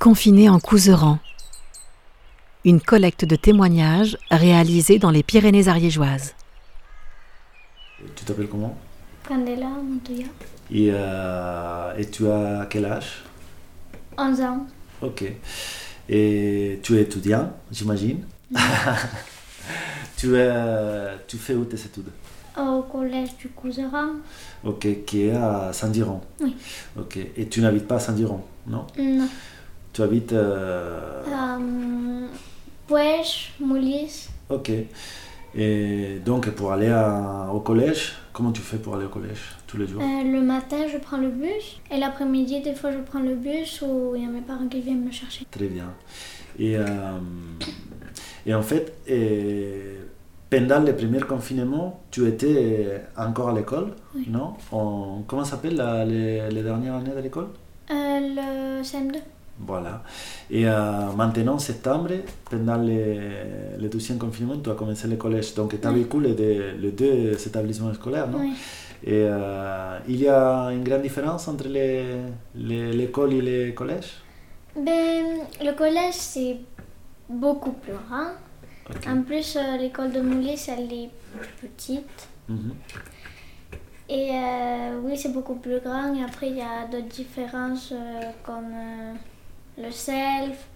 Confiné en Couseran. Une collecte de témoignages réalisée dans les Pyrénées ariégeoises. Tu t'appelles comment? Candela Montoya. et, euh, et tu as quel âge? 11 ans. Ok. Et tu es étudiant, j'imagine? Tu, es- tu fais où tes études? Au collège du Couseran. Ok, qui est à Saint-Diron Oui. Ok. Et tu n'habites pas à Saint-Diron, non? Non. Tu habites... euh, Euh, Puech, Moulis. Ok. Et donc, pour aller à- au collège, comment tu fais pour aller au collège tous les jours? Euh, le matin, je prends le bus. Et l'après-midi, des fois, je prends le bus ou il y a mes parents qui viennent me chercher. Très bien. Et, euh, et en fait, et pendant le premier confinement, tu étais encore à l'école, Oui. non? En- Comment s'appelle la- les, les dernières années de l'école? Euh, le CM2. Voilà. Et euh, maintenant, en septembre, pendant le, le deuxième confinement, tu as commencé le collège. Donc, tu as Oui. vécu les deux, les deux établissements scolaires, non? Oui. Et euh, il y a une grande différence entre les- les- l'école et le collège Ben, le collège, c'est beaucoup plus grand. En plus, euh, l'école de Moulis, elle est plus petite. Mhm. Et euh, oui, c'est beaucoup plus grand. Et après, il y a d'autres différences comme le self,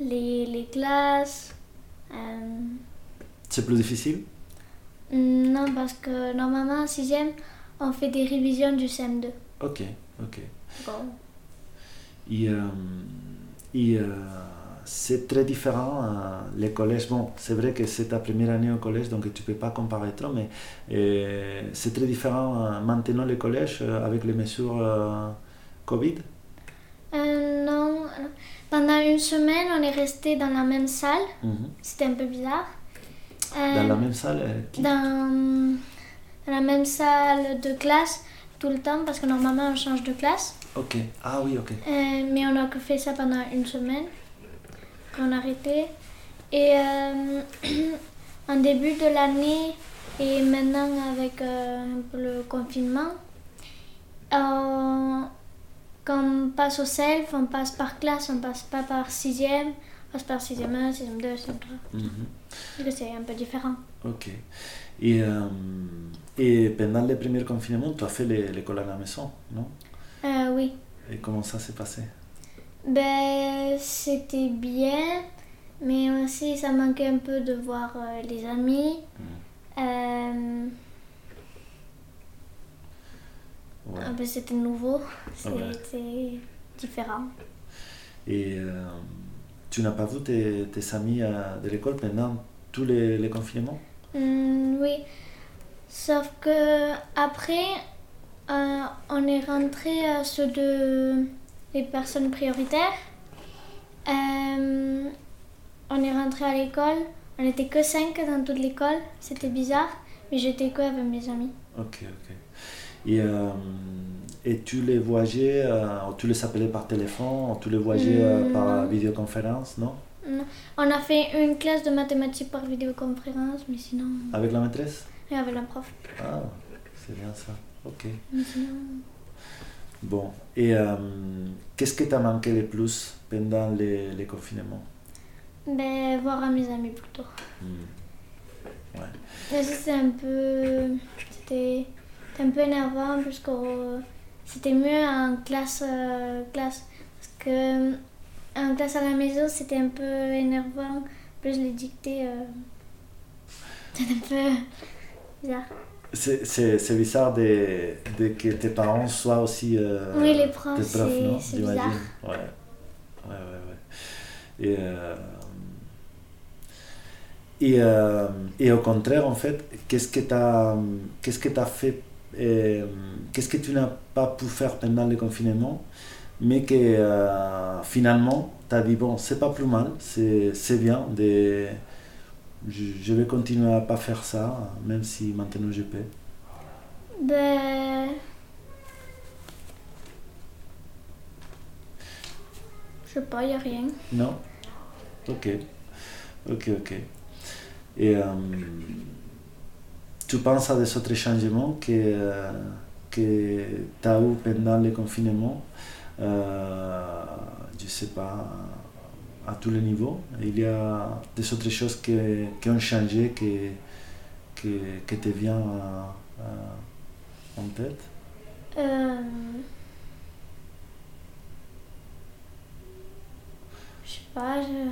les, les classes. Euh, C'est plus difficile? Non, parce que normalement, en sixième, on fait des révisions du CM2. Ok, ok. Bon. Et, euh, et, euh, c'est très différent, euh, les collèges. Bon, c'est vrai que c'est ta première année au collège, donc tu ne peux pas comparer trop, mais c'est très différent maintenant le collège euh, avec les mesures Covid? Euh, pendant une semaine, on est resté dans la même salle. Mhm. C'était un peu bizarre. Euh, Dans la même salle euh, qui- dans, dans la même salle de classe tout le temps, parce que normalement, on change de classe. Ok, ah oui, ok. Euh, mais on a que fait ça pendant une semaine, qu'on a arrêté. Et en début de l'année, et maintenant avec euh, le confinement, euh, quand on passe au self, on passe par classe, on passe pas par sixième, on passe par sixième 1, sixième 2, sixième 3. Mhm. Donc c'est un peu différent. Ok. Et, euh, et pendant le premier confinement, tu as fait l'école à la maison, non? Euh, oui. Et comment ça s'est passé? Ben, c'était bien, mais aussi ça manquait un peu de voir euh, les amis. Euh, Ouais. un peu c'était nouveau, Ouais. c'était différent. Et euh, tu n'as pas vu tes, tes amis euh, de l'école pendant tous les, les confinements? Hmm, oui, sauf que après, euh, on est rentré à ceux de les personnes prioritaires. Euh, on est rentré à l'école, on n'était que cinq dans toute l'école, c'était bizarre, mais j'étais que avec mes amis. Ok, ok. Et, euh, et tu les voyageais, euh, tu les appelais par téléphone, tu les voyageais euh, Mm, par vidéoconférence, non? Non. On a fait une classe de mathématiques par vidéoconférence, mais sinon, Avec la maîtresse? Et avec la prof. Ah, c'est bien ça. Ok. Mais sinon, Bon. Et qu'est-ce que t'as manqué le plus pendant les, les confinements? Ben, voir à mes amis plutôt. Hmm. Ouais. C'était un peu. C'était un peu énervant parce que euh, c'était mieux en classe, euh, classe. Parce que euh, en classe à la maison, c'était un peu énervant. Plus les dictées. c'était un peu bizarre. C'est, c'est, c'est bizarre de, de que tes parents soient aussi euh, Oui, les profs, tes profs, c'est- non? c'est J'imagine. bizarre. Ouais. Ouais, ouais, ouais. Et, euh, et, euh, et au contraire, en fait, qu'est-ce que tu as, que t'as fait Qu'est-ce que tu n'as pas pu faire pendant le confinement, mais que euh, finalement, tu as dit, bon, c'est pas plus mal, c'est, c'est bien, de, je, je vais continuer à pas faire ça, même si maintenant je peux. Ben. Je sais pas, il a rien. Non? Ok. Ok, ok. Et euh, tu penses à des autres changements que, euh, que tu as eu pendant le confinement euh, je sais pas, à, tous les niveaux. Il y a des autres choses qui, qui ont changé, qui, qui, qui te viennent en tête euh... Je sais pas, je...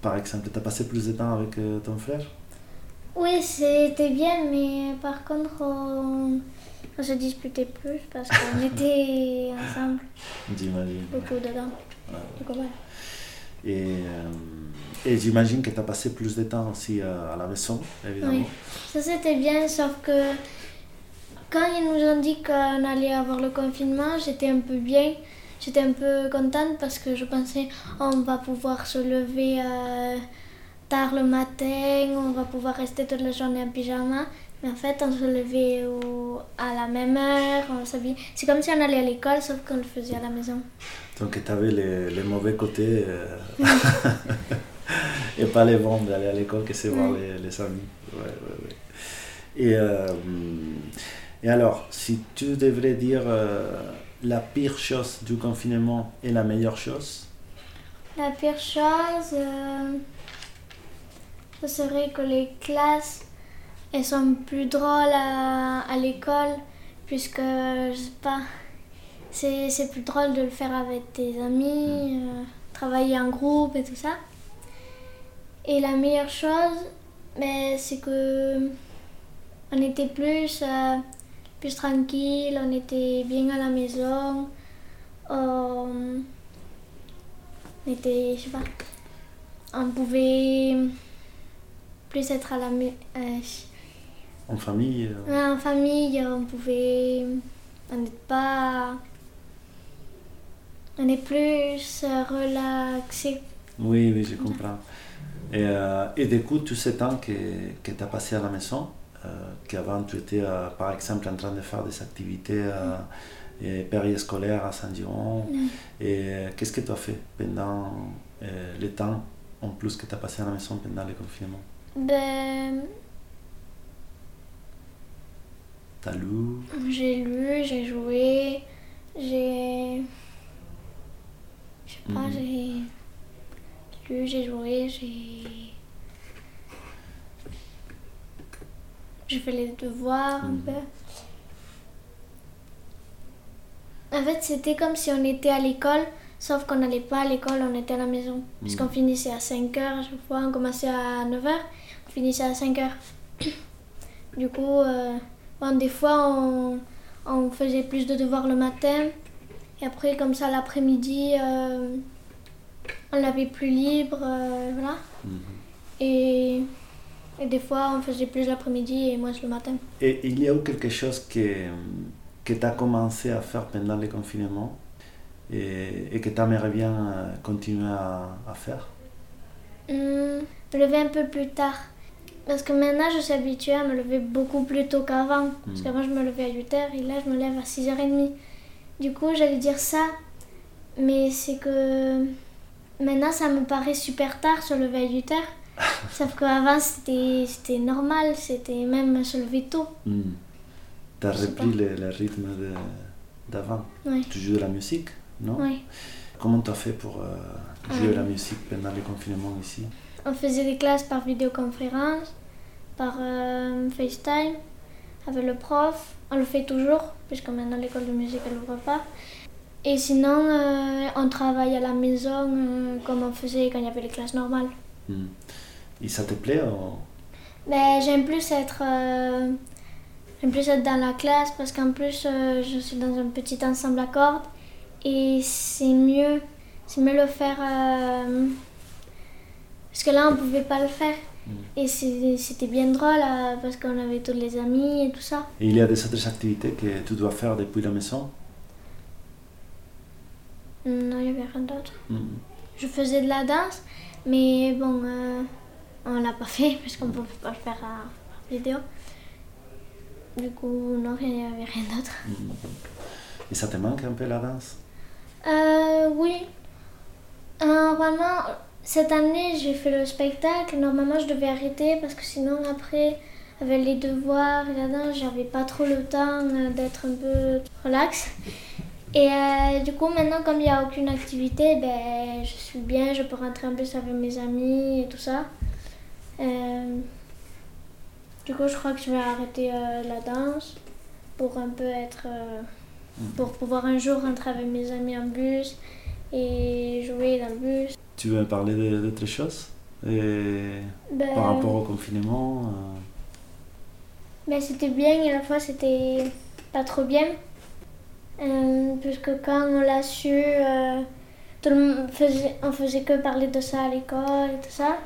Par exemple, tu as passé plus de temps avec euh, ton frère? Oui, c'était bien, mais par contre, on, on se disputait plus parce qu'on était ensemble. J'imagine. Beaucoup dedans. Ouais. Donc, voilà. Et, euh, et j'imagine que tu as passé plus de temps aussi euh, à la maison, évidemment. Oui, ça c'était bien, sauf que quand ils nous ont dit qu'on allait avoir le confinement, j'étais un peu bien. J'étais un peu contente parce que je pensais on va pouvoir se lever euh, tard le matin, on va pouvoir rester toute la journée en pyjama. Mais en fait, on se levait au- à la même heure, on s'habillait. C'est comme si on allait à l'école, sauf qu'on le faisait à la maison. Donc tu avais les, les mauvais côtés euh, et pas les bons d'aller à l'école, que c'est voir les, les amis. Ouais, ouais, ouais. Et, euh, et alors, si tu devrais dire euh, la pire chose du confinement et la meilleure chose, La pire chose, ce serait que les classes elles sont plus drôles à, à l'école, puisque je sais pas, c'est c'est plus drôle de le faire avec tes amis, euh, travailler en groupe et tout ça. Et la meilleure chose, ben, c'est que on était plus, euh, plus tranquille, on était bien à la maison. on était, je sais pas, on pouvait plus être à la maison. en famille euh, en famille, on pouvait. On n'est pas. On est plus euh, relaxé. Oui, oui, je comprends. Et, euh, et du coup, tout ce temps que, que tu as passé à la maison, euh, qu'avant tu étais euh, par exemple en train de faire des activités euh, et périscolaires à Saint-Giron, Mm. et euh, qu'est-ce que tu as fait pendant euh, le temps en plus que tu as passé à la maison pendant le confinement Ben, Tu as lu? j'ai lu, j'ai joué, j'ai. Je sais pas, Mhm. j'ai. lu, j'ai joué, j'ai. J'ai fait les devoirs un Mhm. peu. En fait, c'était comme si on était à l'école, sauf qu'on n'allait pas à l'école, on était à la maison. Puisqu'on Mhm. finissait à 5 heures à chaque fois, on commençait à 9 heures, on finissait à 5 heures. Du coup, euh, bon, des fois, on, on faisait plus de devoirs le matin. Et après, comme ça, l'après-midi, euh, on l'avait plus libre. euh, voilà. Mhm. Et, et des fois, on faisait plus l'après-midi et moins le matin. Et il y a eu quelque chose que, que tu as commencé à faire pendant le confinement? Et, et que tu aimerais bien euh, continuer à, à faire Hum, me lever un peu plus tard. Parce que maintenant, je suis habituée à me lever beaucoup plus tôt qu'avant. Parce Mhm. qu'avant, je me levais à 8h et là, je me lève à 6h30. Du coup, j'allais dire ça. Mais c'est que maintenant, ça me paraît super tard se lever à 8h. Sauf qu'avant, c'était normal. C'était même se lever tôt. Tu as Je sais repris le, le rythme d'avant. Tu joues de la musique, non? Oui. Comment tu as fait pour euh, jouer Ah. la musique pendant le confinement ici? On faisait des classes par vidéoconférence, par euh, FaceTime, avec le prof. On le fait toujours, puisque maintenant l'école de musique elle n'ouvre pas. Et sinon, euh, on travaille à la maison comme on faisait quand il y avait les classes normales. Hmm. Et ça te plaît ou- Mais j'aime plus être, j'aime plus être dans la classe parce qu'en plus je suis dans un petit ensemble à cordes et c'est mieux, c'est mieux le faire euh, parce que là on pouvait pas le faire et c'est- c'était bien drôle euh, parce qu'on avait tous les amis et tout ça. Et il y a des autres activités que tu dois faire depuis la maison? Non, il y avait rien d'autre. Hmm. Je faisais de la danse, mais bon, euh, on l'a pas fait parce qu'on pouvait pas le faire à vidéo. Du coup, non, il n'y avait rien d'autre. Hmm. Et ça te manque un peu la danse? Euh, oui. Euh, Normalement, cette année, j'ai fait le spectacle. Normalement, je devais arrêter parce que sinon, après, avec les devoirs j'avais pas trop le temps euh, d'être un peu relax. Et euh, du coup, maintenant, comme il n'y a aucune activité, ben, je suis bien, je peux rentrer en plus avec mes amis et tout ça. Du coup, je crois que je vais arrêter la danse pour un peu être. Euh, pour pouvoir un jour rentrer avec mes amis en bus et jouer dans le bus. Tu veux parler d'autres choses? Et Ben, Par rapport au confinement euh, ben, c'était bien et à la fois c'était pas trop bien. Euh, puisque quand on l'a su, euh, tout le monde faisait, on faisait que parler de ça à l'école et tout ça.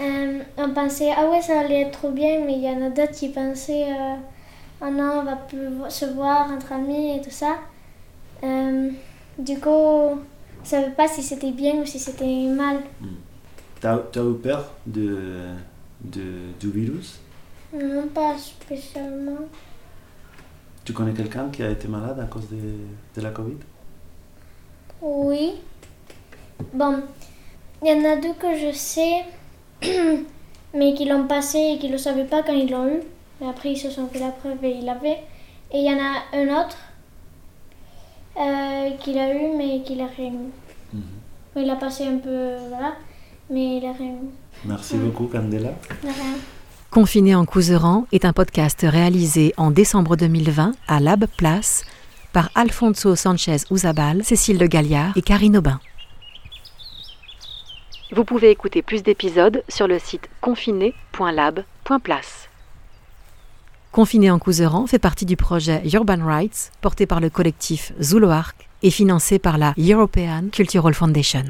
Euh, on pensait, ah ouais, ça allait être trop bien, mais il y en a d'autres qui pensaient, non, on va plus se voir entre amis et tout ça. Euh, du coup, on savait pas si c'était bien ou si c'était mal. T'as as eu peur de, de, du virus? Non, pas spécialement. Tu connais quelqu'un qui a été malade à cause de, de la Covid? Oui. Bon, il y en a deux que je sais, mais qui l'ont passé et qui ne le savaient pas quand ils l'ont eu. Mais après, ils se sont fait la preuve et ils l'avaient. Et il y en a un autre euh, qui l'a eu, mais qui l'a rien eu. Mhm. Il a passé un peu, voilà, mais il a rien eu. Merci beaucoup, Candela. De rien. Confiné en Couseran est un podcast réalisé en décembre 2020 à Lab Place par Alfonso Sanchez Uzabal, Cécile de Galliard et Karine Aubin. Vous pouvez écouter plus d'épisodes sur le site confiné.lab.place. Confiné en Couseran fait partie du projet Urban Rights porté par le collectif Zuluark et financé par la European Cultural Foundation.